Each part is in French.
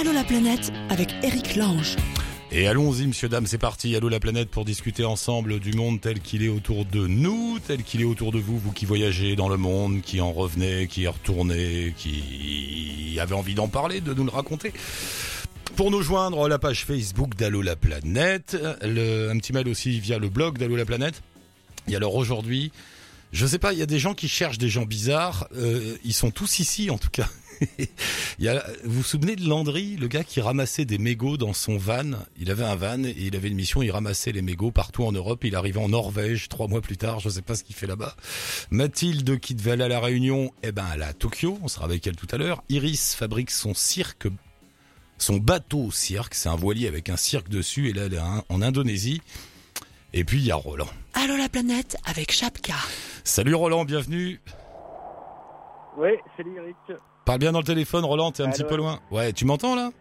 Allô la planète avec Eric Lange. Et allons-y, monsieur, dame, c'est parti. Allô la planète pour discuter ensemble du monde tel qu'il est autour de nous, tel qu'il est autour de vous, vous qui voyagez dans le monde, qui en revenez, qui y retournez, qui avez envie d'en parler, de nous le raconter. Pour nous joindre, la page Facebook d'Allo la planète, un petit mail aussi via le blog d'Allo la planète. Et alors aujourd'hui, je sais pas, il y a des gens qui cherchent des gens bizarres. Euh, ils sont tous ici en tout cas. il y a, vous vous souvenez de Landry, le gars qui ramassait des mégots dans son van? Il avait un van et il avait une mission, il ramassait les mégots partout en Europe. Il arrivait en Norvège trois mois plus tard, je sais pas ce qu'il fait là-bas. Mathilde qui devait aller à la Réunion, eh ben elle est à Tokyo, on sera avec elle tout à l'heure. Iris fabrique son cirque, son bateau cirque, c'est un voilier avec un cirque dessus et là elle est en Indonésie. Et puis il y a Roland. Allô la planète avec Chapka. Salut Roland, bienvenue. Oui, salut Eric. Parle bien dans le téléphone, Roland, t'es un Allô, petit peu loin. Ouais, tu m'entends là?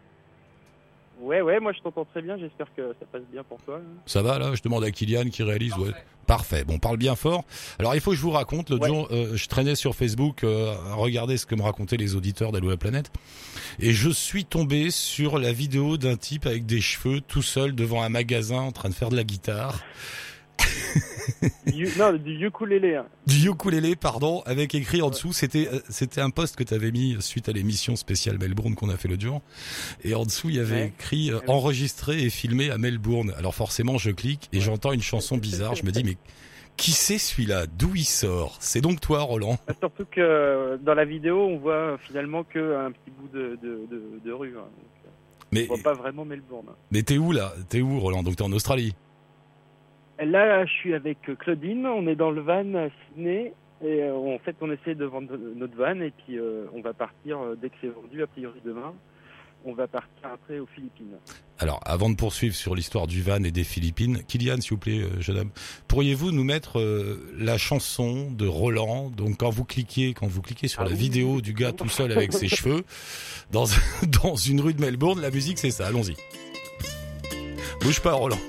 Ouais, ouais, moi je t'entends très bien, j'espère que ça passe bien pour toi. Ça va là? Je demande à Kylian qui réalise. Ouais. Parfait. Bon, parle bien fort. Alors il faut que je vous raconte. L'autre Ouais. jour, euh, je traînais sur Facebook euh, à regarder ce que me racontaient les auditeurs d'Allo la planète, et je suis tombé sur la vidéo d'un type avec des cheveux tout seul devant un magasin en train de faire de la guitare, Du, non, du ukulélé. hein. du ukulélé, pardon, avec écrit en dessous. C'était euh, c'était un post que tu avais mis suite à l'émission spéciale Melbourne qu'on a fait l'autre jour, et en dessous il y avait Ouais. écrit euh, enregistré et filmé à Melbourne. Alors forcément, je clique et j'entends une chanson bizarre. Je me dis mais qui c'est celui-là? D'où il sort? C'est donc toi, Roland Ah, Surtout que euh, dans la vidéo, on voit euh, finalement que un petit bout de, de, de, de rue. hein. Donc, euh, Mais, on voit pas vraiment Melbourne. mais t'es où là? T'es où, Roland? Donc t'es en Australie? Là, je suis avec Claudine, on est dans le van à Sydney. Et euh, en fait, on essaie de vendre notre van et puis euh, on va partir euh, dès que c'est vendu, a priori demain. On va partir après aux Philippines. Alors, avant de poursuivre sur l'histoire du van et des Philippines, Kylian, s'il vous plaît, jeune homme, pourriez-vous nous mettre euh, la chanson de Roland? Donc, quand vous cliquez, quand vous cliquez sur Ah la oui. vidéo du gars tout seul avec ses cheveux dans dans une rue de Melbourne, la musique c'est ça. Allons-y. Bouge pas, Roland.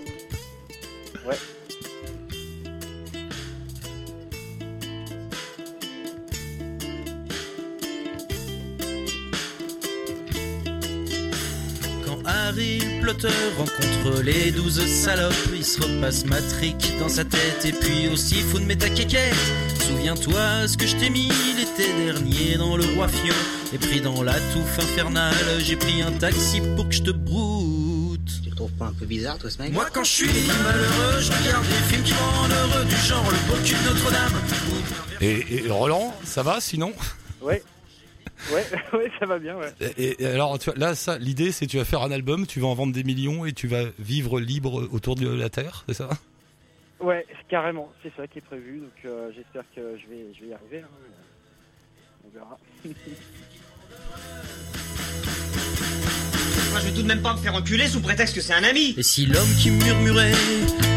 Potter rencontre les douze salopes, il se repasse Matrix dans sa tête et puis aussi Fun ta quéquette. Souviens-toi ce que je t'ai mis l'été dernier dans le roi Fion. Et pris dans la touffe infernale, j'ai pris un taxi pour que je te broute. Tu le trouves pas un peu bizarre, toi, ce mec Moi quand je suis malheureux, je regarde des films qui me rendent heureux, du genre le beau cul de Notre-Dame. Et, et Roland, ça va sinon? Ouais. Ouais, ouais, ça va bien, ouais. et, et alors, tu vois, là, ça, l'idée, c'est tu vas faire un album, tu vas en vendre des millions et tu vas vivre libre autour de la terre, c'est ça? Ouais, carrément, c'est ça qui est prévu, donc euh, j'espère que je vais, je vais y arriver. hein. On verra. Moi, je vais tout de même pas me faire enculer sous prétexte que c'est un ami. Et si l'homme qui murmurait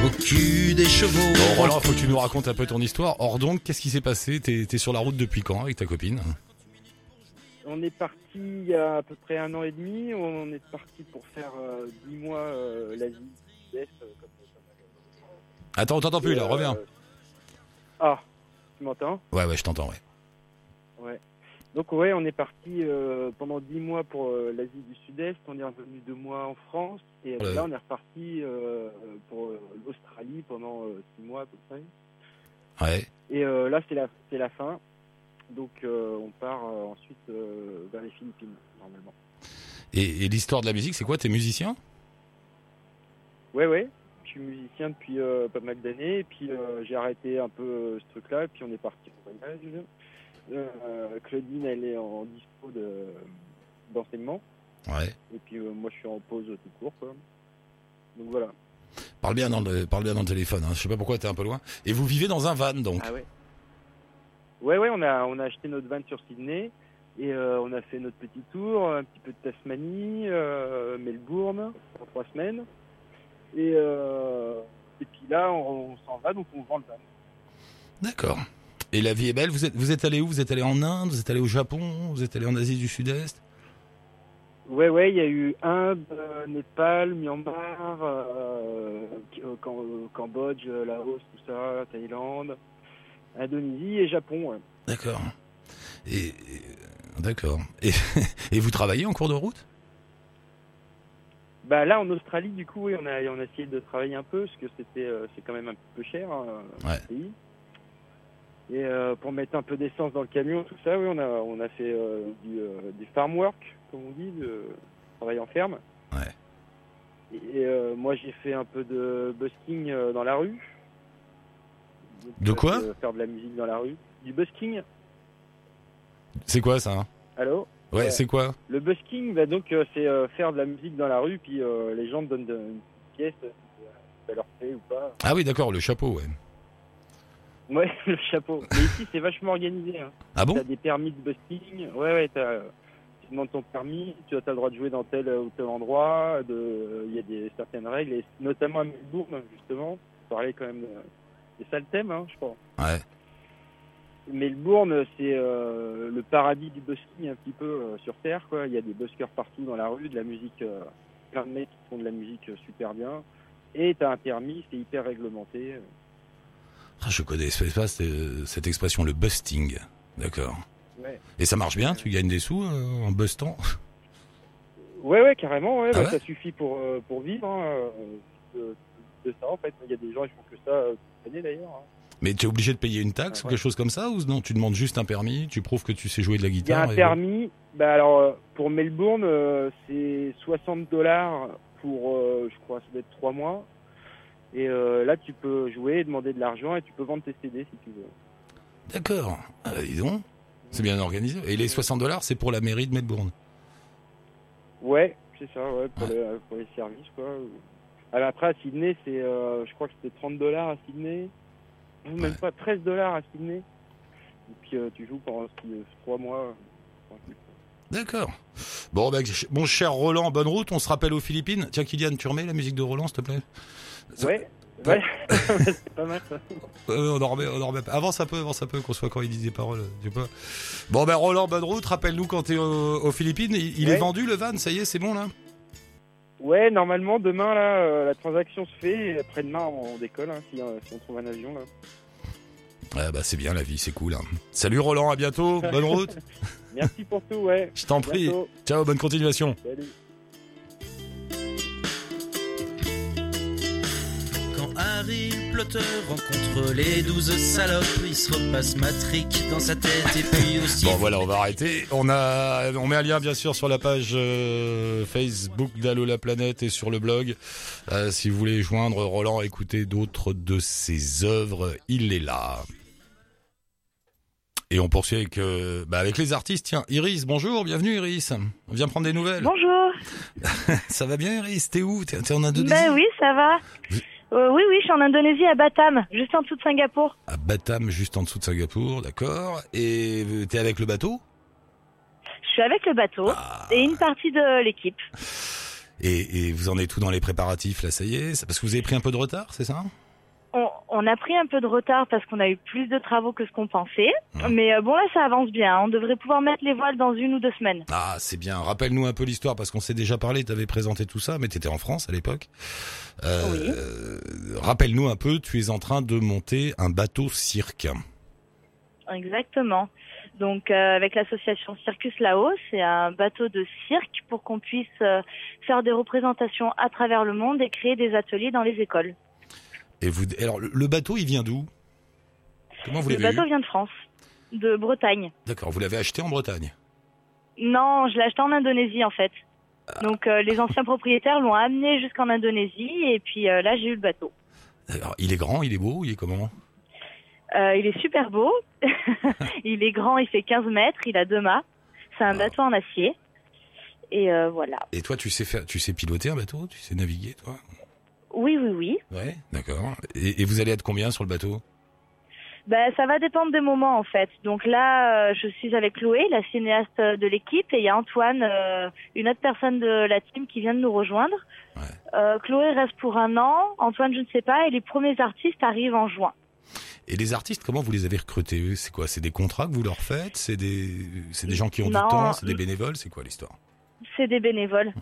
au cul des chevaux. Bon, Roland, faut que tu nous racontes un peu ton histoire. Or donc, qu'est-ce qui s'est passé? T'es t'es sur la route depuis quand avec ta copine? On est parti il y a à peu près un an et demi, on est parti pour faire euh, 10 mois euh, l'Asie du Sud-Est. euh, Attends, on t'entend plus là, reviens. Ah, tu m'entends? Ouais, ouais, je t'entends, ouais. Ouais. Donc ouais, on est parti euh, pendant 10 mois pour euh, l'Asie du Sud-Est, on est revenu deux mois en France, et Ouais. là on est reparti euh, pour l'Australie pendant 6 mois à peu près. Ouais. Et là, c'est la, c'est la fin. Donc, euh, on part euh, ensuite euh, vers les Philippines, normalement. Et, et l'histoire de la musique, c'est quoi T'es musicien? Ouais, ouais. Je suis musicien depuis euh, pas mal d'années. Et puis, euh, j'ai arrêté un peu ce truc-là. Et puis, on est parti en voyage. Euh, Claudine, elle est en dispo de, d'enseignement. Ouais. Et puis, euh, moi, je suis en pause tout court, quoi. Donc, voilà. Parle bien dans le, parle bien dans le téléphone. Hein. Je sais pas pourquoi t'es un peu loin. Et vous vivez dans un van, donc? Ah ouais Ouais, ouais, on a, on a acheté notre van sur Sydney et euh, on a fait notre petit tour, un petit peu de Tasmanie, euh, Melbourne, en trois semaines. Et, euh, et puis là, on, on s'en va, donc on vend le van. D'accord. Et la vie est belle. Vous êtes, vous êtes allé où? Vous êtes allé en Inde? Vous êtes allé au Japon? Vous êtes allé en Asie du Sud-Est? Ouais, ouais, il y a eu Inde, Népal, Myanmar, Cam- Cambodge, Laos, tout ça, Thaïlande, Indonésie et Japon. D'accord. Et, et- d'accord. Et, et vous travaillez en cours de route? Bah là en Australie du coup oui on a on a essayé de travailler un peu parce que c'était euh, c'est quand même un peu cher hein, Ouais. pays. Et euh, pour mettre un peu d'essence dans le camion tout ça oui on a on a fait euh, du, du farm work comme on dit de travail en ferme. Ouais. Et moi j'ai fait un peu de busking dans la rue. De quoi euh, Faire de la musique dans la rue. Du busking. C'est quoi ça hein? Allô? Ouais, Ouais. c'est quoi? Le busking, bah donc euh, c'est euh, faire de la musique dans la rue, puis euh, les gens te donnent de- une pièce, ça leur plaît ou pas. Ah oui, d'accord, le chapeau, ouais. Ouais, le chapeau. Mais ici c'est vachement organisé. Hein. Ah bon? T'as des permis de busking. Ouais, ouais. T'as, tu demandes ton permis, tu as le droit de jouer dans tel ou tel endroit. de- Il y a des certaines règles, et notamment à Melbourne justement. Parlait quand même de, c'est ça le thème, hein, je crois. Ouais. Melbourne, c'est euh, le paradis du busking un petit peu euh, sur Terre. Quoi. Il y a des buskers partout dans la rue, de la musique, euh, plein de mecs qui font de la musique euh, super bien. Et t'as un permis, c'est hyper réglementé. Ah, je connais pas cette, expression, le busting. D'accord. Ouais, Et ça marche bien Tu gagnes des sous en bustant? Ouais, ouais carrément. Ouais, Ah bah, ouais? ça suffit pour, pour vivre. Hein, de, ça, en fait. Il y a des gens qui font que ça euh, toute l'année d'ailleurs. hein. Mais tu es obligé de payer une taxe Ouais, ou quelque chose comme ça Ou non, tu demandes juste un permis, tu prouves que tu sais jouer de la Il y a guitare un et- permis. Bah alors euh, pour Melbourne, euh, c'est 60 dollars pour, euh, je crois, ça doit être trois mois. Et là, tu peux jouer, demander de l'argent et tu peux vendre tes CD si tu veux. D'accord. Ah, bah, dis donc. C'est bien organisé. Et les 60 dollars, c'est pour la mairie de Melbourne. Ouais, c'est ça, ouais, pour, Ouais. Les, pour les services, quoi. Alors après, à Sydney, c'est, euh, je crois que c'était 30 dollars à Sydney. Même Ouais. pas 13 dollars à Sydney. Et puis euh, tu joues pendant euh, trois mois. tranquille. D'accord. Bon, ch- mon cher Roland, bonne route. On se rappelle aux Philippines. Tiens, Kylian, tu remets la musique de Roland, s'il te plaît? Ça- Ouais, ouais, c'est pas mal ça. Euh, on en remet, on en remet. Avance un peu, avance un peu, qu'on soit quand il dit des paroles. Tu vois. Bon, ben Roland, bonne route. Rappelle-nous quand t'es au- aux Philippines. Il, il est vendu le van, ça y est, c'est bon là? Ouais, normalement, demain, là, euh, la transaction se fait. Et après-demain, on décolle, hein, si, euh, si on trouve un avion, là. Ah bah c'est bien la vie, c'est cool. hein. Salut Roland, à bientôt. Bonne route. Merci pour tout, ouais. Je t'en prie. Ciao, bonne continuation. Salut. Harry Potter rencontre les douze salopes, il se repasse matrique dans sa tête et puis aussi. Bon voilà, on va arrêter. On a, on met un lien bien sûr sur la page euh, Facebook d'Allo la planète et sur le blog. Euh, si vous voulez joindre Roland, écouter d'autres de ses œuvres, il est là. Et on poursuit avec, euh, bah, avec les artistes. Tiens, Iris, bonjour, bienvenue Iris. On vient prendre des nouvelles. Bonjour. Ça va bien Iris? T'es où? T'es t'es en Indonésie? Ben oui, ça va. Euh, oui, oui, je suis en Indonésie, à Batam, juste en dessous de Singapour. À Batam, juste en dessous de Singapour, d'accord. Et t'es avec le bateau? Je suis avec le bateau Ah. et une partie de l'équipe. et, et vous en êtes tout dans les préparatifs, là, ça y est? Parce que vous avez pris un peu de retard, c'est ça? On, a pris un peu de retard parce qu'on a eu plus de travaux que ce qu'on pensait. Ouais. Mais euh, bon, là, ça avance bien. On devrait pouvoir mettre les voiles dans une ou deux semaines. Ah, c'est bien. Rappelle-nous un peu l'histoire, parce qu'on s'est déjà parlé, t'avais présenté tout ça, mais t'étais en France à l'époque. Euh, Oui. euh, Rappelle-nous un peu, tu es en train de monter un bateau cirque. Exactement. Donc, euh, avec l'association Circus Lao, c'est un bateau de cirque pour qu'on puisse euh, faire des représentations à travers le monde et créer des ateliers dans les écoles. Et vous, alors, le, bateau, il vient d'où? Comment vous Le l'avez bateau eu? vient de France, de Bretagne. D'accord, vous l'avez acheté en Bretagne? Non, je l'ai acheté en Indonésie en fait. Donc euh, les anciens propriétaires l'ont amené jusqu'en Indonésie et puis euh, là j'ai eu le bateau. Alors, il est grand, il est beau, il est comment? Euh, il est super beau, il est grand, il fait 15 mètres, il a deux mâts, c'est un bateau en acier et euh, voilà. Et toi, tu sais faire, tu sais piloter un bateau? Tu sais naviguer, toi? Oui, oui, oui. Ouais, d'accord. Et, et vous allez être combien sur le bateau? Ben, ça va dépendre des moments en fait. Donc là, euh, je suis avec Chloé, la cinéaste de l'équipe, et il y a Antoine, euh, une autre personne de la team qui vient de nous rejoindre. Ouais. Euh, Chloé reste pour un an, Antoine je ne sais pas, et les premiers artistes arrivent en juin. Et les artistes, comment vous les avez recrutés C'est quoi? C'est des contrats que vous leur faites? C'est des, c'est des gens qui ont Non, du temps? C'est des bénévoles? C'est quoi l'histoire? C'est des bénévoles.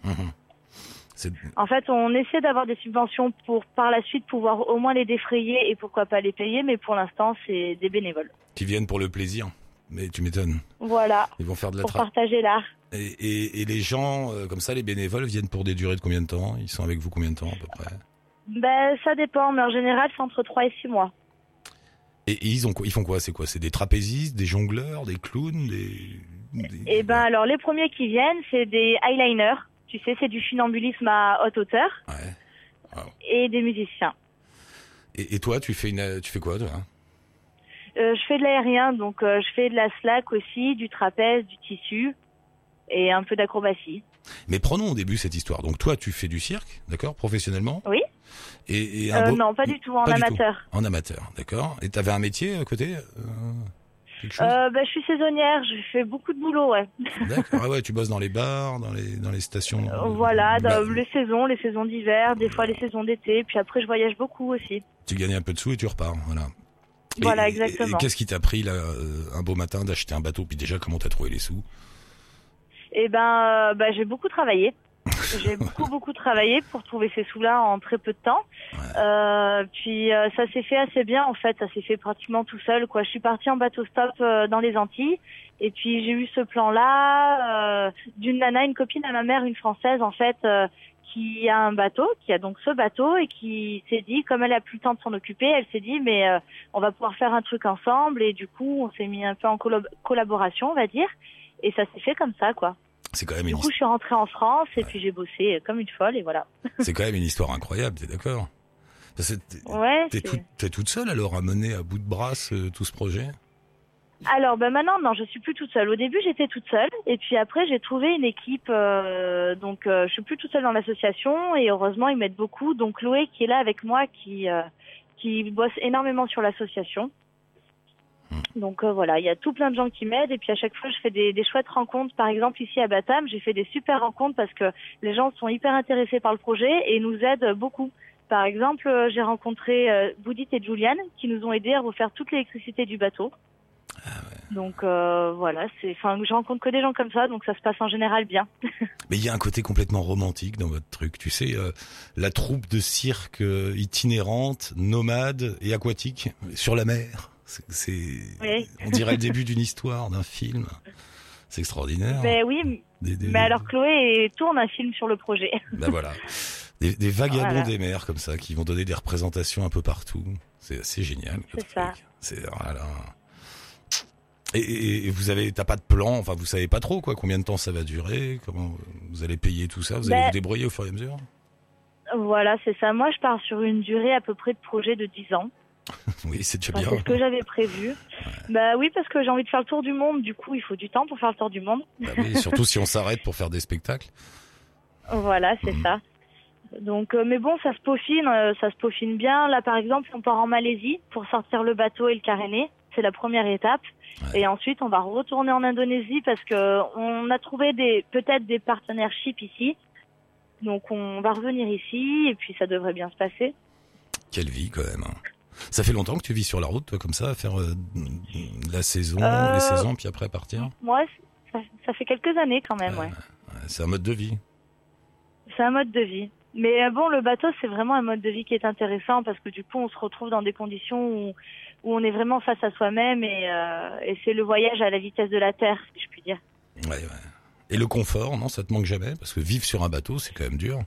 En fait, on essaie d'avoir des subventions pour par la suite pouvoir au moins les défrayer et pourquoi pas les payer, mais pour l'instant, c'est des bénévoles. Qui viennent pour le plaisir Mais tu m'étonnes. Voilà, Ils vont faire de la pour partager l'art. Et, et, et les gens, euh, comme ça, les bénévoles, viennent pour des durées de combien de temps? Ils sont avec vous combien de temps à peu près? Ben, ça dépend, mais en général, c'est entre 3 et 6 mois. et, et ils, ont, quoi- ils font quoi? C'est quoi? C'est des trapézistes, des jongleurs, des clowns des... Et ben, alors, les premiers qui viennent, c'est des eyeliners. Tu sais, c'est du funambulisme à haute hauteur. Ouais. Et des musiciens. Et, et toi, tu fais, une, tu fais quoi toi? Euh, je fais de l'aérien, donc euh, je fais de la slack aussi, du trapèze, du tissu et un peu d'acrobatie. Mais prenons au début cette histoire. Donc toi, tu fais du cirque, d'accord, professionnellement? Oui. Et, et un Euh, beau- non, pas du tout, en Pas du tout. amateur. En amateur, d'accord. Et t'avais un métier à côté Quelque chose Euh, ben, je suis saisonnière, je fais beaucoup de boulot, ouais. D'accord. Ah ouais, tu bosses dans les bars, dans les dans les stations. Euh, voilà, Bah, les saisons, les saisons d'hiver, des fois les saisons d'été, puis après je voyage beaucoup aussi. Tu gagnes un peu de sous et tu repars, voilà. Et- Voilà, exactement. Et, qu'est-ce qui t'a pris là euh, un beau matin d'acheter un bateau Puis déjà, comment t'as trouvé les sous? Et ben, ben, j'ai beaucoup travaillé. J'ai beaucoup beaucoup travaillé pour trouver ces sous-là en très peu de temps. Euh, puis euh, ça s'est fait assez bien en fait, ça s'est fait pratiquement tout seul quoi. Je suis partie en bateau stop euh, dans les Antilles et puis j'ai eu ce plan-là euh, d'une nana, une copine à ma mère, une française en fait, euh, qui a un bateau, qui a donc ce bateau et qui s'est dit, comme elle a plus le temps de s'en occuper, elle s'est dit mais euh, on va pouvoir faire un truc ensemble et du coup on s'est mis un peu en collaboration on va dire et ça s'est fait comme ça quoi. C'est quand même Du une coup, je suis rentrée en France et puis j'ai bossé comme une folle et voilà. c'est quand même une histoire incroyable. T'es d'accord? Ouais. T'es toute, seule alors à mener à bout de bras tout ce projet? Alors, ben maintenant, non, je suis plus toute seule. Au début, j'étais toute seule et puis après, j'ai trouvé une équipe. euh, donc, euh, je suis plus toute seule dans l'association et heureusement, ils m'aident beaucoup. Donc, Chloé qui est là avec moi, qui euh, qui bosse énormément sur l'association. Donc euh, voilà, il y a tout plein de gens qui m'aident et puis à chaque fois je fais des, des chouettes rencontres. Par exemple ici à Batam, j'ai fait des super rencontres parce que les gens sont hyper intéressés par le projet et nous aident beaucoup. Par exemple, euh, j'ai rencontré euh, Boudit et Juliane qui nous ont aidés à refaire toute l'électricité du bateau. Donc euh, voilà, c'est, enfin, je rencontre que des gens comme ça, donc ça se passe en général bien. Mais il y a un côté complètement romantique dans votre truc. Tu sais, euh, la troupe de cirque itinérante, nomade et aquatique sur la mer. C'est, Oui. on dirait le début d'une histoire, d'un film. C'est extraordinaire. Mais oui, Des- des- mais alors Chloé tourne un film sur le projet. Ben voilà. Des, des vagabonds Voilà. des mers comme ça qui vont donner des représentations un peu partout. C'est assez génial. C'est ça. C'est voilà. Et, et- et vous avez, t'as pas de plan, enfin vous savez pas trop quoi, combien de temps ça va durer, comment vous allez payer tout ça, vous allez Ben- vous débrouiller au fur et à mesure? Voilà, c'est ça. Moi, je pars sur une durée à peu près de projet de 10 ans. Oui, c'est déjà Enfin, bien. c'est ce que j'avais prévu. Bah oui, parce que j'ai envie de faire le tour du monde. Du coup, il faut du temps pour faire le tour du monde. Bah oui, surtout si on s'arrête pour faire des spectacles. Voilà, c'est Mhm. ça. Donc, euh, mais bon, ça se peaufine, euh, ça se peaufine bien. Là, par exemple, on part en Malaisie pour sortir le bateau et le caréné. C'est la première étape. Ouais. Et ensuite, on va retourner en Indonésie parce que on a trouvé des peut-être des partenariats ici. Donc, on va revenir ici et puis ça devrait bien se passer. Quelle vie quand même. hein. Ça fait longtemps que tu vis sur la route, toi, comme ça, à faire euh, la saison, Euh, les saisons, puis après partir. Moi, ça, ça fait quelques années quand même, ouais. C'est un mode de vie. C'est un mode de vie. Mais euh, bon, le bateau, c'est vraiment un mode de vie qui est intéressant parce que du coup, on se retrouve dans des conditions où, où on est vraiment face à soi-même et, euh, et c'est le voyage à la vitesse de la Terre, si je puis dire. Ouais, ouais. Et le confort, non, ça te manque jamais? Parce que vivre sur un bateau, c'est quand même dur.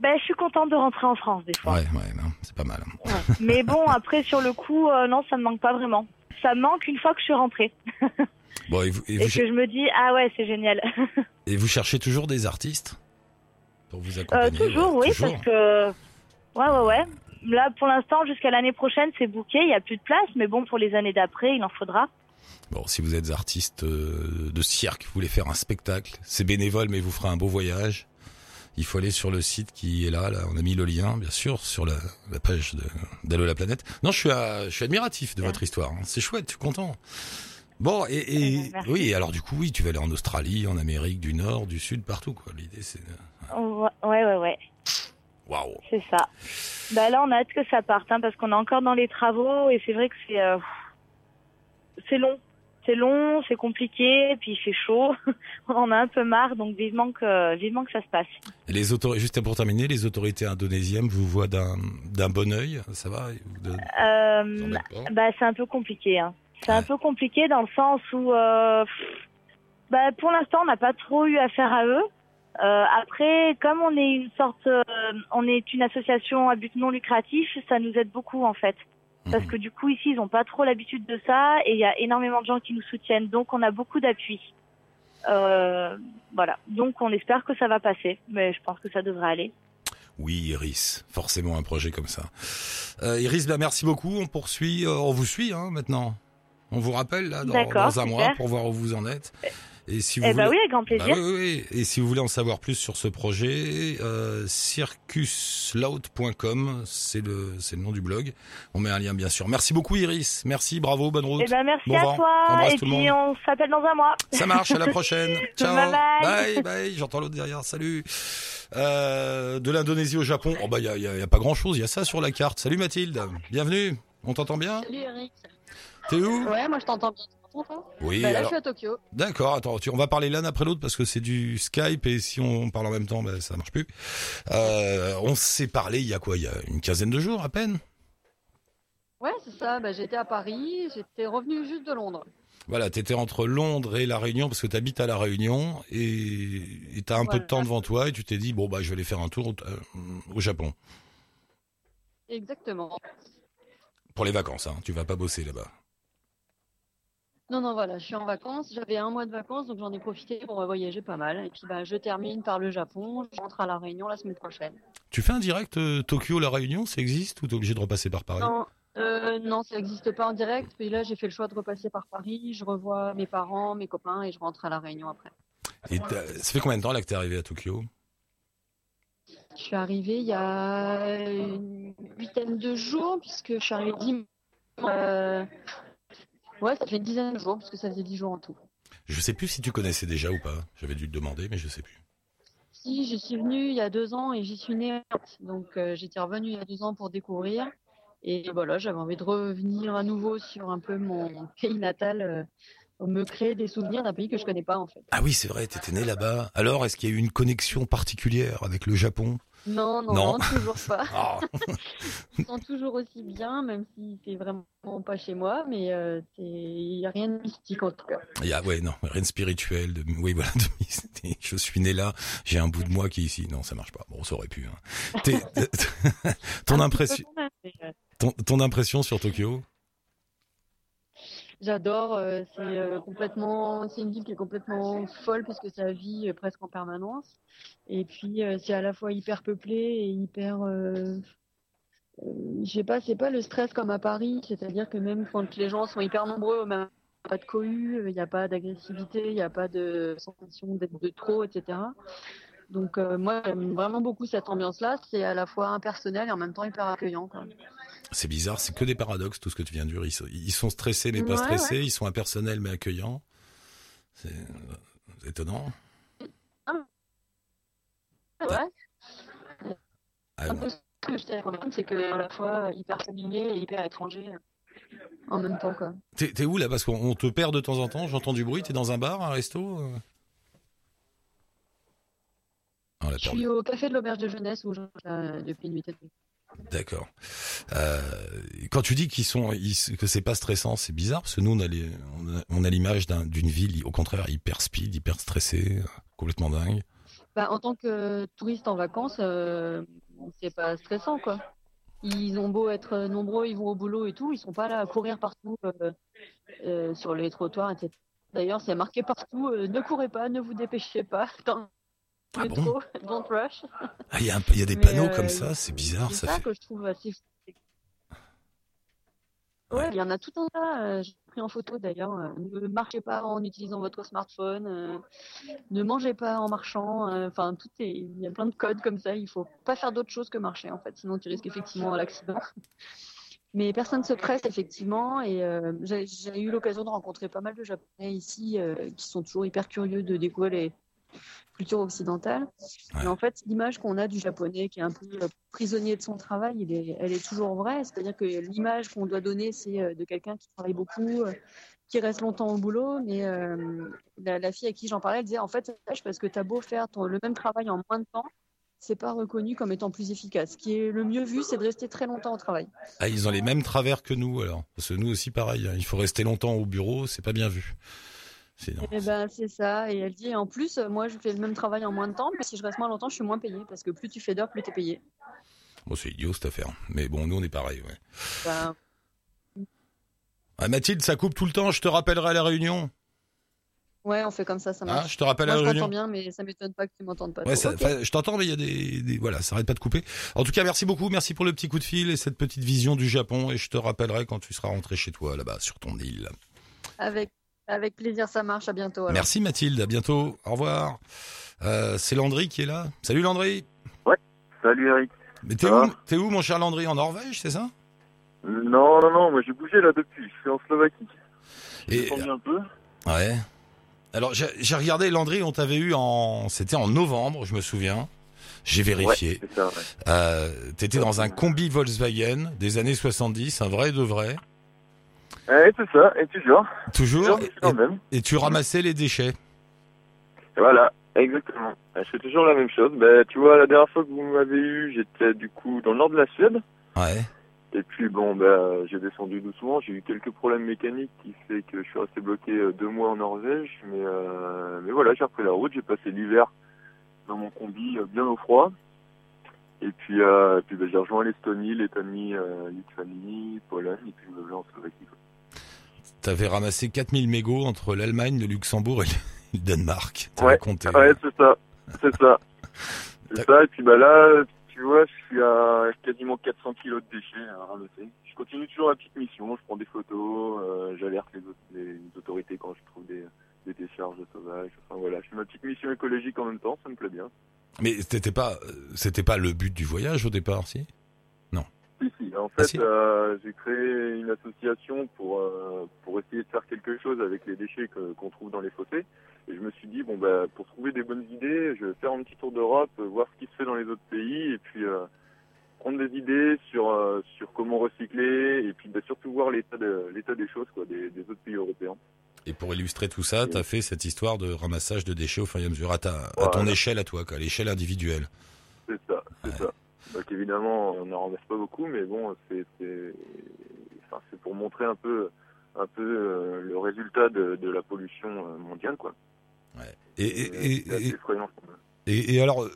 Ben, je suis contente de rentrer en France des fois. Ouais, ouais, non, c'est pas mal. Ouais. Mais bon, après, sur le coup, euh, non, ça me manque pas vraiment. Ça me manque une fois que je suis rentrée Bon, et vous, et et vous, que je me dis, ah ouais, c'est génial. et vous cherchez toujours des artistes pour vous Euh, accompagner? toujours, ouais, oui, toujours. parce que... Ouais, ouais, ouais. Là, pour l'instant, jusqu'à l'année prochaine, c'est bouquet, il n'y a plus de place, mais bon, pour les années d'après, il en faudra. Bon, si vous êtes artiste euh, de cirque, vous voulez faire un spectacle, c'est bénévole, mais vous ferez un beau voyage. Il faut aller sur le site qui est là, là. On a mis le lien, bien sûr, sur la, la page d'Allo la planète. Non, je suis, à- je suis admiratif de votre histoire. hein. C'est chouette, je suis content. Bon, et, et Eh ben, oui, alors du coup, oui, tu vas aller en Australie, en Amérique du Nord, du Sud, partout, quoi. L'idée, c'est, Ouais, ouais, ouais. ouais. waouh. C'est ça. Bah là, on a hâte que ça parte, hein, parce qu'on est encore dans les travaux et c'est vrai que c'est euh, c'est long. C'est long, c'est compliqué, puis il fait chaud. on a un peu marre, donc vivement que vivement que ça se passe. Les autorités, juste pour terminer, les autorités indonésiennes vous voient d'un, bon œil, ça va? De- Euh, bah c'est un peu compliqué. Hein. C'est un peu compliqué dans le sens où, euh, bah, pour l'instant, on n'a pas trop eu affaire à eux. Euh, après, comme on est une sorte, on est une association à but non lucratif, ça nous aide beaucoup en fait. Parce Mhm. que du coup, ici, ils n'ont pas trop l'habitude de ça et il y a énormément de gens qui nous soutiennent. Donc, on a beaucoup d'appui. Euh, voilà. Donc, on espère que ça va passer. Mais je pense que ça devrait aller. Oui, Iris, forcément un projet comme ça. Euh, Iris, bah, merci beaucoup. On poursuit, euh, on vous suit hein, maintenant. On vous rappelle là dans, un super. mois pour voir où vous en êtes. Et si vous Eh ben voulez- oui, avec grand Bah plaisir. oui, oui, oui. Et si vous voulez en savoir plus sur ce projet, euh, circusloud.com, c'est le, c'est le nom du blog. On met un lien bien sûr. Merci beaucoup Iris. Merci, bravo, bonne route. Eh ben, merci Bon à vent. toi. Embrasse Et tout le puis, monde. on s'appelle dans un mois. Ça marche, à la prochaine. Ciao. Bye bye. bye, bye. J'entends l'autre derrière. Salut. Euh, de l'Indonésie au Japon. Oh bah il y a, y a- y a pas grand chose. Il y a ça sur la carte. Salut Mathilde. Bienvenue. On t'entend bien? Salut Eric. T'es où? Ouais, moi je t'entends bien. Tu Oui. Bah, Là, alors- je suis à Tokyo. D'accord, attends, tu- on va parler l'un après l'autre parce que c'est du Skype et si on parle en même temps, ben, ça marche plus. Euh, on s'est parlé il y a quoi? Il y a une quinzaine de jours à peine? Ouais, c'est ça. Bah, j'étais à Paris. J'étais revenu juste de Londres. Voilà, t'étais entre Londres et La Réunion parce que t'habites à La Réunion et et t'as un peu de temps devant toi et tu t'es dit, bon, bah, je vais aller faire un tour au, euh, au Japon. Exactement. Pour les vacances, hein, tu vas pas bosser là-bas. Non, non, voilà, je suis en vacances. J'avais un mois de vacances, donc j'en ai profité pour voyager pas mal. Et puis, bah, je termine par le Japon. Je rentre à La Réunion la semaine prochaine. Tu fais un direct euh, Tokyo-La Réunion, ça existe ou t'es obligé de repasser par Paris? Non, euh, non, ça n'existe pas en direct. Puis là, j'ai fait le choix de repasser par Paris. Je revois mes parents, mes copains, et je rentre à La Réunion après. Et ça fait combien de temps là que t'es arrivé à Tokyo? Je suis arrivée il y a une huitaine de jours, puisque je suis arrivée dimanche. Euh, Ouais, ça fait une dizaine de jours, puisque ça faisait dix jours en tout. Je sais plus si tu connaissais déjà ou pas. J'avais dû te demander, mais je sais plus. Si, je suis venue il y a deux ans et j'y suis née. Donc, euh, j'étais revenue il y a deux ans pour découvrir. Et voilà, j'avais envie de revenir à nouveau sur un peu mon pays natal, euh, me créer des souvenirs d'un pays que je connais pas, en fait. Ah oui, c'est vrai, t'étais né là-bas. Alors, est-ce qu'il y a eu une connexion particulière avec le Japon? Non, non, Non. toujours pas. Je me sens toujours aussi bien, même si c'est vraiment pas chez moi, mais euh, il n'y a rien de mystique en tout cas. il y a, ouais, non, rien de spirituel. De, oui, voilà, de je suis né là, j'ai un bout de moi qui est ici. Non, ça marche pas. Bon, ça aurait pu. hein. T'es- ton, impression, euh, ton, ton impression sur Tokyo? J'adore, euh, c'est euh, complètement, c'est une ville qui est complètement folle parce que ça vit euh, presque en permanence. Et puis c'est à la fois hyper peuplé et hyper, euh, je sais pas, c'est pas le stress comme à Paris, c'est-à-dire que même quand les gens sont hyper nombreux, même pas de cohue, il n'y a pas d'agressivité, il n'y a pas de sensation d'être de trop, etc. Donc moi j'aime vraiment beaucoup cette ambiance-là, c'est à la fois impersonnel et en même temps hyper accueillant. C'est bizarre, c'est que des paradoxes, tout ce que tu viens de dire. Ils sont, ils sont stressés mais pas Ouais, stressés, ils sont impersonnels mais accueillants. C'est c'est étonnant. Ouais. Ah, Un peu ce que je t'ai raconté, c'est que à la fois hyper familier et hyper étranger euh, en même temps quoi. T'es où là? Parce qu'on on te perd de temps en temps, j'entends du bruit, t'es dans un bar, un resto euh? Ah, Je suis au café de l'auberge de jeunesse où je euh, depuis une de D'accord. Euh, quand tu dis qu'ils sont, ils- que c'est pas stressant, c'est bizarre parce que nous on a l'image d'un- d'une ville au contraire hyper speed, hyper stressée, complètement dingue. Bah, en tant que touriste en vacances, euh, c'est pas stressant quoi. Ils ont beau être nombreux, ils vont au boulot et tout, ils sont pas là à courir partout euh, euh, sur les trottoirs, etc. D'ailleurs, c'est marqué partout ne courez pas, ne vous dépêchez pas Ah bon don't rush. Ah, il y a, y des panneaux euh, comme ça, c'est bizarre, C'est ça ça fait. que je trouve assez. Ouais. Ouais, il y en a tout un tas. euh, J'ai pris en photo d'ailleurs. euh, Ne marchez pas en utilisant votre smartphone. Ne mangez pas en marchant. Enfin, tout est. Il y a plein de codes comme ça. Il faut pas faire d'autre chose que marcher en fait. Sinon, tu risques effectivement l'accident. Mais personne se presse effectivement. Et euh, j'ai j'ai eu l'occasion de rencontrer pas mal de Japonais ici euh, qui sont toujours hyper curieux de découvrir les Ouais. Et en fait, l'image qu'on a du japonais qui est un peu euh, prisonnier de son travail, il est- elle est toujours vraie. C'est-à-dire que l'image qu'on doit donner, c'est euh, de quelqu'un qui travaille beaucoup, euh, qui reste longtemps au boulot. Mais euh, la, la fille à qui j'en parlais, elle disait en fait, c'est parce que tu as beau faire ton- le même travail en moins de temps, c'est pas reconnu comme étant plus efficace. Ce qui est le mieux vu, c'est de rester très longtemps au travail. Ah, ils ont les mêmes travers que nous alors. Parce que nous aussi pareil, hein. il faut rester longtemps au bureau, c'est pas bien vu. C'est. Eh ben, c'est ça. Et elle dit, en plus, moi, je fais le même travail en moins de temps, mais si je reste moins longtemps, je suis moins payé. Parce que plus tu fais d'heures, plus tu es payé. Bon, c'est idiot cette affaire. Mais bon, nous on est pareil, ouais. Ben, Ah, Mathilde, ça coupe tout le temps, je te rappellerai à la réunion. ouais, on fait comme ça, ça Ah, marche. je te rappelle à la je t'entends bien, mais ça m'étonne pas que tu m'entendes pas. Ouais, ça- je t'entends, mais il y a des, des- voilà, ça arrête pas de couper. En tout cas, merci beaucoup, merci pour le petit coup de fil et cette petite vision du Japon. Et je te rappellerai quand tu seras rentré chez toi là-bas sur ton île. Avec, avec plaisir, ça marche. À bientôt. alors. Merci Mathilde, à bientôt, au revoir. Euh, c'est Landry qui est là. Salut Landry. Salut Eric. Mais t'es Ça où, va? t'es où mon cher Landry? En Norvège, c'est ça? Non, non, non, moi j'ai bougé là depuis. Je suis en Slovaquie. Et Descendu un peu. ouais. Alors j'ai j'ai regardé Landry, on t'avait eu en, c'était en novembre, je me souviens. J'ai vérifié. Ouais, c'est ça, ouais. Euh, T'étais dans un combi Volkswagen des années 70, un vrai de vrai. Ouais, c'est ça, et toujours. Toujours. Toujours, le même. Et tu ramassais les déchets. Et Voilà, exactement. Je fais toujours la même chose. Ben, tu vois, la dernière fois que vous m'avez eu, j'étais du coup dans le nord de la Suède. Ouais. Et puis bon, ben, j'ai descendu doucement. J'ai eu quelques problèmes mécaniques qui fait que je suis resté bloqué euh, deux mois en Norvège. Mais, euh, mais voilà, j'ai repris la route. J'ai passé l'hiver dans mon combi, euh, bien au froid. Et puis, euh, et puis ben, j'ai rejoint l'Estonie, Lettonie, euh, Lituanie, Pologne, et puis je me en Slovaquie. T'avais ramassé 4000 mégots entre l'Allemagne, le Luxembourg et le Danemark. T'avais Ouais, compté. ouais, c'est ça, c'est ça, c'est ça. Et puis bah là, tu vois, je suis à quasiment 400 kilos de déchets à ramasser. Je continue toujours la petite mission. Je prends des photos, euh, j'alerte les, autorités quand je trouve des, des décharges sauvages. Enfin voilà, je fais ma petite mission écologique en même temps. Ça me plaît bien. Mais c'était pas, euh, c'était pas le but du voyage au départ, si? Si, si. En Ah, fait, si. euh, j'ai créé une association pour euh, pour essayer de faire quelque chose avec les déchets que- qu'on trouve dans les fossés. Et je me suis dit bon bah pour trouver des bonnes idées, je vais faire un petit tour d'Europe, voir ce qui se fait dans les autres pays, et puis euh, prendre des idées sur euh, sur comment recycler, et puis bah, surtout voir l'état de l'état des choses quoi des, des autres pays européens. Et pour illustrer tout ça, t'as fait cette histoire de ramassage de déchets au fur et à mesure à, ta, à ton Voilà. échelle à toi, quoi, à l'échelle individuelle. C'est ça, c'est ça. Donc évidemment, on n'en ramasse pas beaucoup, mais bon, c'est enfin, pour montrer un peu un peu euh, le résultat de, de la pollution euh, mondiale quoi. Et, et, et alors, euh,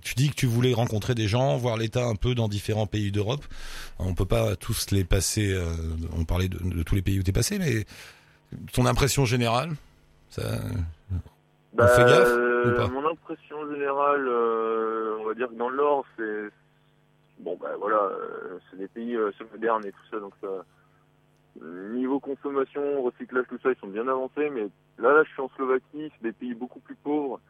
tu dis que tu voulais rencontrer des gens, voir l'état un peu dans différents pays d'Europe. On peut pas tous les passer. euh, on parlait de, de tous les pays où t'es passé, mais ton impression générale, ça, on fait gaffe euh, ou pas? Mon impression générale, euh, va dire que dans le Nord, c'est bon bah voilà, euh, c'est des pays euh, modernes et tout ça, donc ça niveau consommation, recyclage, tout ça, ils sont bien avancés, mais là, là, je suis en Slovaquie, c'est des pays beaucoup plus pauvres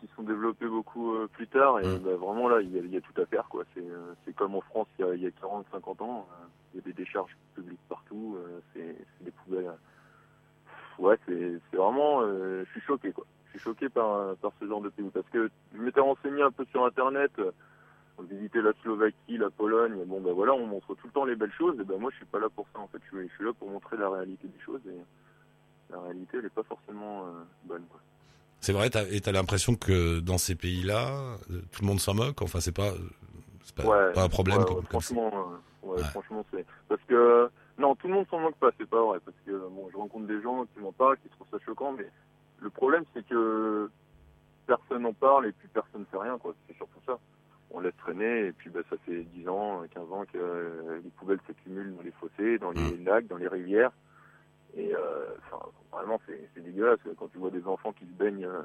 qui sont développés beaucoup euh, plus tard, et Mm. bah, vraiment là, il y, a, il y a tout à faire, quoi. C'est euh, c'est comme en France il y a, il y a 40, 50 ans, euh, il y a des décharges publiques partout, euh, c'est c'est des poubelles. euh, Ouais, c'est c'est vraiment, euh, je suis choqué, quoi. Suis choqué par, par ce genre de pays, parce que je m'étais renseigné un peu sur Internet. euh, on visitait la Slovaquie, la Pologne, bon ben voilà, on montre tout le temps les belles choses, et ben moi je suis pas là pour ça en fait, je suis, je suis là pour montrer la réalité des choses, et la réalité elle est pas forcément euh, bonne quoi. c'est vrai. T'as, et t'as l'impression que dans ces pays-là, euh, tout le monde s'en moque? Enfin, c'est pas, c'est pas, Ouais, pas un problème ouais, comme, ouais, comme ça. franchement, franchement c'est parce que non tout le monde s'en moque pas, c'est pas vrai, parce que bon je rencontre des gens qui m'en parlent, qui trouvent ça choquant, mais le problème c'est que personne n'en parle et puis personne ne fait rien quoi, c'est surtout ça. On laisse traîner et puis bah, ça fait 10 ans, 15 ans que euh, les poubelles s'accumulent dans les fossés, dans les lacs, dans les rivières. Et euh, enfin, vraiment, c'est dégueulasse quand tu vois des enfants qui se baignent euh,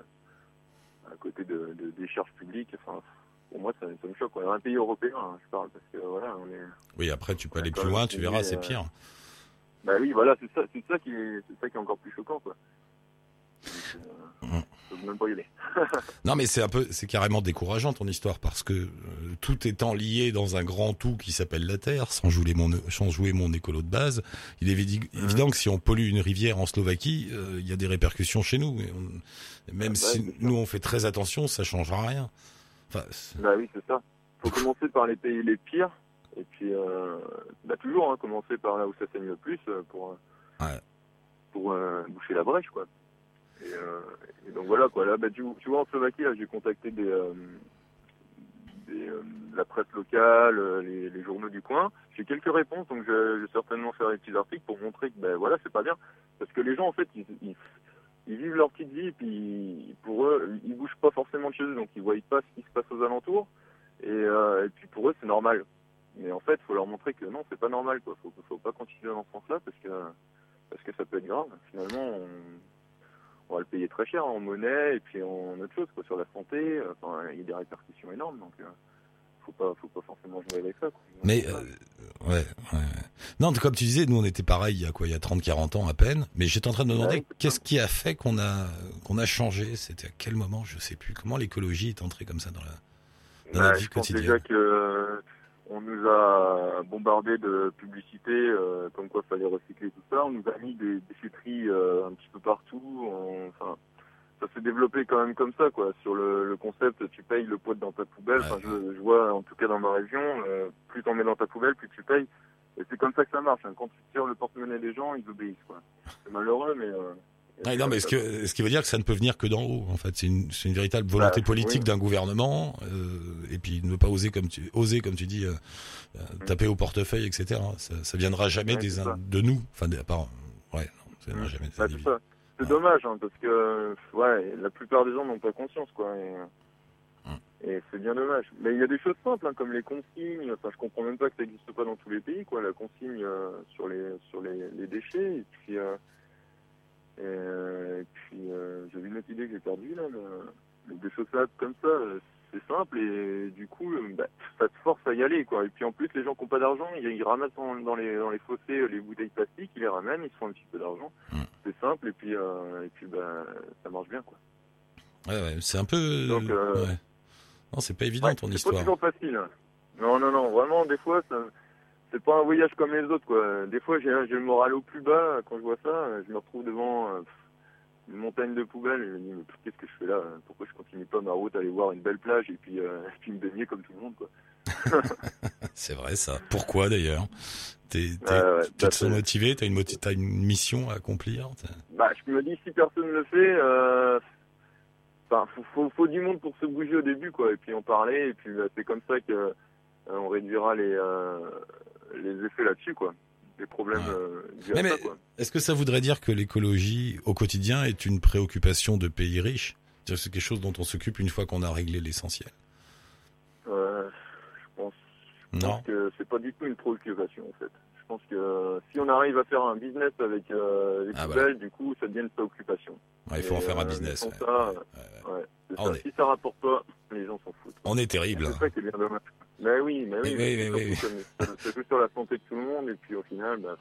à côté de, de décharges publiques. Enfin, pour moi, ça, ça me choque. quoi. Un pays européen, hein, je parle, parce que voilà, on est. Oui, après, tu peux aller plus loin, tu verras, c'est pire. Bah oui, voilà, c'est ça, c'est ça qui est, c'est ça qui est encore plus choquant, quoi. Donc, je peux même pas y aller. Non, mais c'est un peu, c'est carrément décourageant ton histoire parce que euh, tout étant lié dans un grand tout qui s'appelle la Terre, sans jouer mon, sans jouer mon écolo de base, il est Mhm. évident que si on pollue une rivière en Slovaquie, euh, il y a des répercussions chez nous. Et on- même Ah bah, si nous on fait très attention, ça changera rien. Enfin, Bah oui, c'est ça. Faut commencer par les pays les pires, et puis euh, bah toujours hein, commencer par là où ça saigne le plus euh, pour Ouais. pour boucher la brèche, quoi. Et, euh, et donc voilà, bah, tu, vois, en Slovaquie, là, j'ai contacté euh, euh, la presse locale, les, journaux du coin. J'ai quelques réponses, donc je, vais certainement faire des petits articles pour montrer que ben voilà, c'est pas bien. Parce que les gens en fait, ils, vivent leur petite vie, puis pour eux, ils bougent pas forcément de chez eux, donc ils voient pas ce qui se passe aux alentours. Et, puis pour eux, c'est normal. Mais en fait, faut leur montrer que non, c'est pas normal, quoi. Faut, faut pas continuer dans ce sens-là, parce que parce que ça peut être grave. Finalement, on, on va le payer très cher en monnaie et puis en autre chose, quoi, sur la santé. Enfin, il y a des répercussions énormes, donc euh, faut pas, faut pas forcément jouer avec ça. Quoi. Mais euh, ouais, ouais. Non, comme tu disais, nous on était pareil il y a quoi, il y a 30-40 ans à peine. Mais j'étais en train de me demander Ouais, qu'est-ce qui a fait qu'on a qu'on a changé? C'était à quel moment, je sais plus. Comment l'écologie est entrée comme ça dans la dans Bah, notre vie je pense quotidienne? déjà que euh, on nous a bombardé de publicité, euh, comme quoi fallait recycler tout ça. On nous a mis des déchetteries euh, un petit peu partout. Enfin, ça s'est développé quand même comme ça, quoi. Sur le, concept, tu payes le poids dans ta poubelle. Enfin, je, vois, en tout cas dans ma région, euh, plus t'en mets dans ta poubelle, plus tu payes. Et c'est comme ça que ça marche. hein. Quand tu tires le porte-monnaie des gens, ils obéissent, quoi. C'est malheureux, mais. Ah, non, mais ce, que, ce qui veut dire que ça ne peut venir que d'en haut. En fait, c'est une, véritable volonté Bah, politique oui. d'un gouvernement, euh, et puis ne pas oser, comme tu oser, comme tu dis, euh, euh, taper au portefeuille, etc. Ça, ça viendra jamais Ouais, des de nous. Enfin, à part, ouais, non, ça viendra jamais des Bah, c'est dommage, hein, parce que ouais, la plupart des gens n'ont pas conscience, quoi. Et, et c'est bien dommage. Mais il y a des choses simples, hein, comme les consignes. Enfin, je comprends même pas que ça n'existe pas dans tous les pays, quoi. La consigne euh, sur les sur les, les déchets. Et puis, euh, et, euh, et puis, euh, j'avais une autre idée que j'ai perdue là. Mais, des choses comme ça, euh, c'est simple et du coup, euh, bah, ça te force à y aller, quoi. Et puis en plus, les gens qui n'ont pas d'argent, ils, ramassent dans, dans les dans les fossés les bouteilles plastiques, ils les ramènent, ils se font un petit peu d'argent. C'est simple et puis et puis bah ça marche bien, quoi. Ouais, ouais, c'est un peu. Donc, euh, ouais. Non, c'est pas évident Ouais, ton c'est histoire. pas toujours facile. hein. Non, non, non, vraiment, des fois, ça, c'est pas un voyage comme les autres, quoi. Des fois, j'ai, le moral au plus bas quand je vois ça. Je me retrouve devant euh, une montagne de poubelles et je me dis, mais qu'est-ce que je fais là? Pourquoi je continue pas ma route, aller voir une belle plage et puis, euh, et puis me baigner comme tout le monde, quoi? C'est vrai ça. Pourquoi d'ailleurs? T'es, t'es- Ouais, te sens motivé? T'as une, moti- t'as une mission à accomplir? Bah, je me dis, si personne ne le fait, euh, enfin, faut, faut, faut du monde pour se bouger au début, quoi, et puis en parler, et puis bah, c'est comme ça que euh, on réduira les, euh, les effets là-dessus, quoi. Les problèmes euh, Mais, est-ce que ça voudrait dire que l'écologie au quotidien est une préoccupation de pays riches? C'est quelque chose dont on s'occupe une fois qu'on a réglé l'essentiel. Euh, je pense, Non. que c'est pas du tout une préoccupation, en fait. Je pense que euh, si on arrive à faire un business avec euh, les Ah, poubelles, du coup, ça devient une préoccupation. Ouais, il faut en faire un euh, business, ouais. ça, ouais, Ah, ça. on est- Si ça rapporte pas, les gens s'en foutent. On est terrible. C'est ça qui est bien dommage. Mais oui, mais oui. Mais oui, ça- ça joue sur la santé de tout le monde et puis au final, bah,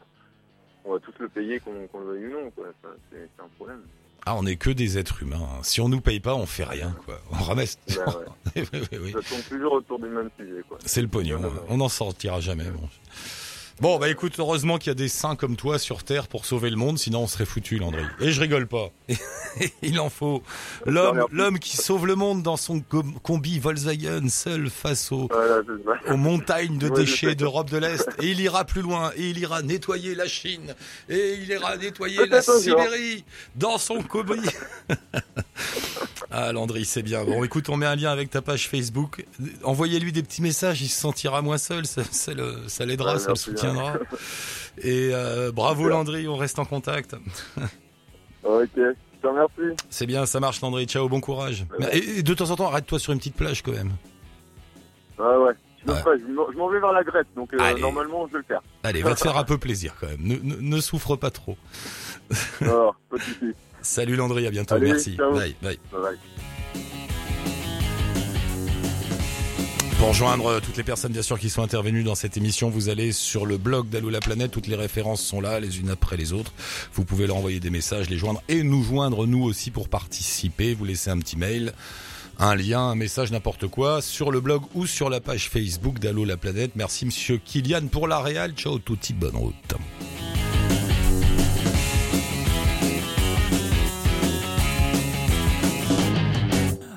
on va tous le payer qu'on le veuille ou non. c'est un problème. Ah, on est que des êtres humains. hein. Si on nous paye pas, on fait rien, quoi. On ramasse. Bah, ouais. Oui, oui, oui. Ça tourne toujours autour du même sujet. quoi. C'est le pognon. On n'en sortira jamais. Bon. Bon, bah écoute, heureusement qu'il y a des saints comme toi sur Terre pour sauver le monde, sinon on serait foutu, Landry. Et je rigole pas. Il en faut. L'homme, l'homme qui sauve le monde dans son com- combi Volkswagen, seul face aux, montagnes de déchets d'Europe de l'Est. Et il ira plus loin. Et il ira nettoyer la Chine. Et il ira nettoyer la. Sibérie dans son combi. Ah Landry, c'est bien. Bon, écoute, on met un lien avec ta page Facebook. Envoyez-lui des petits messages, il se sentira moins seul. Ça, ça le- ça l'aidera, ça le merci, Et euh, bravo Landry, on reste en contact. Ok, je te remercie. C'est bien, ça marche Landry. Ciao, bon courage. Et, et de temps en temps, arrête-toi sur une petite plage quand même. Ah ouais. Je, Ouais. je m'en- vais vers la Grèce, donc euh, normalement je vais le faire. Allez, va te faire un peu plaisir quand même. Ne, ne, ne souffre pas trop. Alors, pas de. Salut Landry, à bientôt. Allez, Merci. bye. Bye bye. Pour rejoindre euh, toutes les personnes bien sûr qui sont intervenues dans cette émission, vous allez sur le blog d'Allo la planète, toutes les références sont là, les unes après les autres. Vous pouvez leur envoyer des messages, les joindre et nous joindre nous aussi pour participer. Vous laissez un petit mail, un lien, un message, n'importe quoi, sur le blog ou sur la page Facebook d'Allo la planète. Merci monsieur Kylian pour la réal. Ciao touti, bonne route.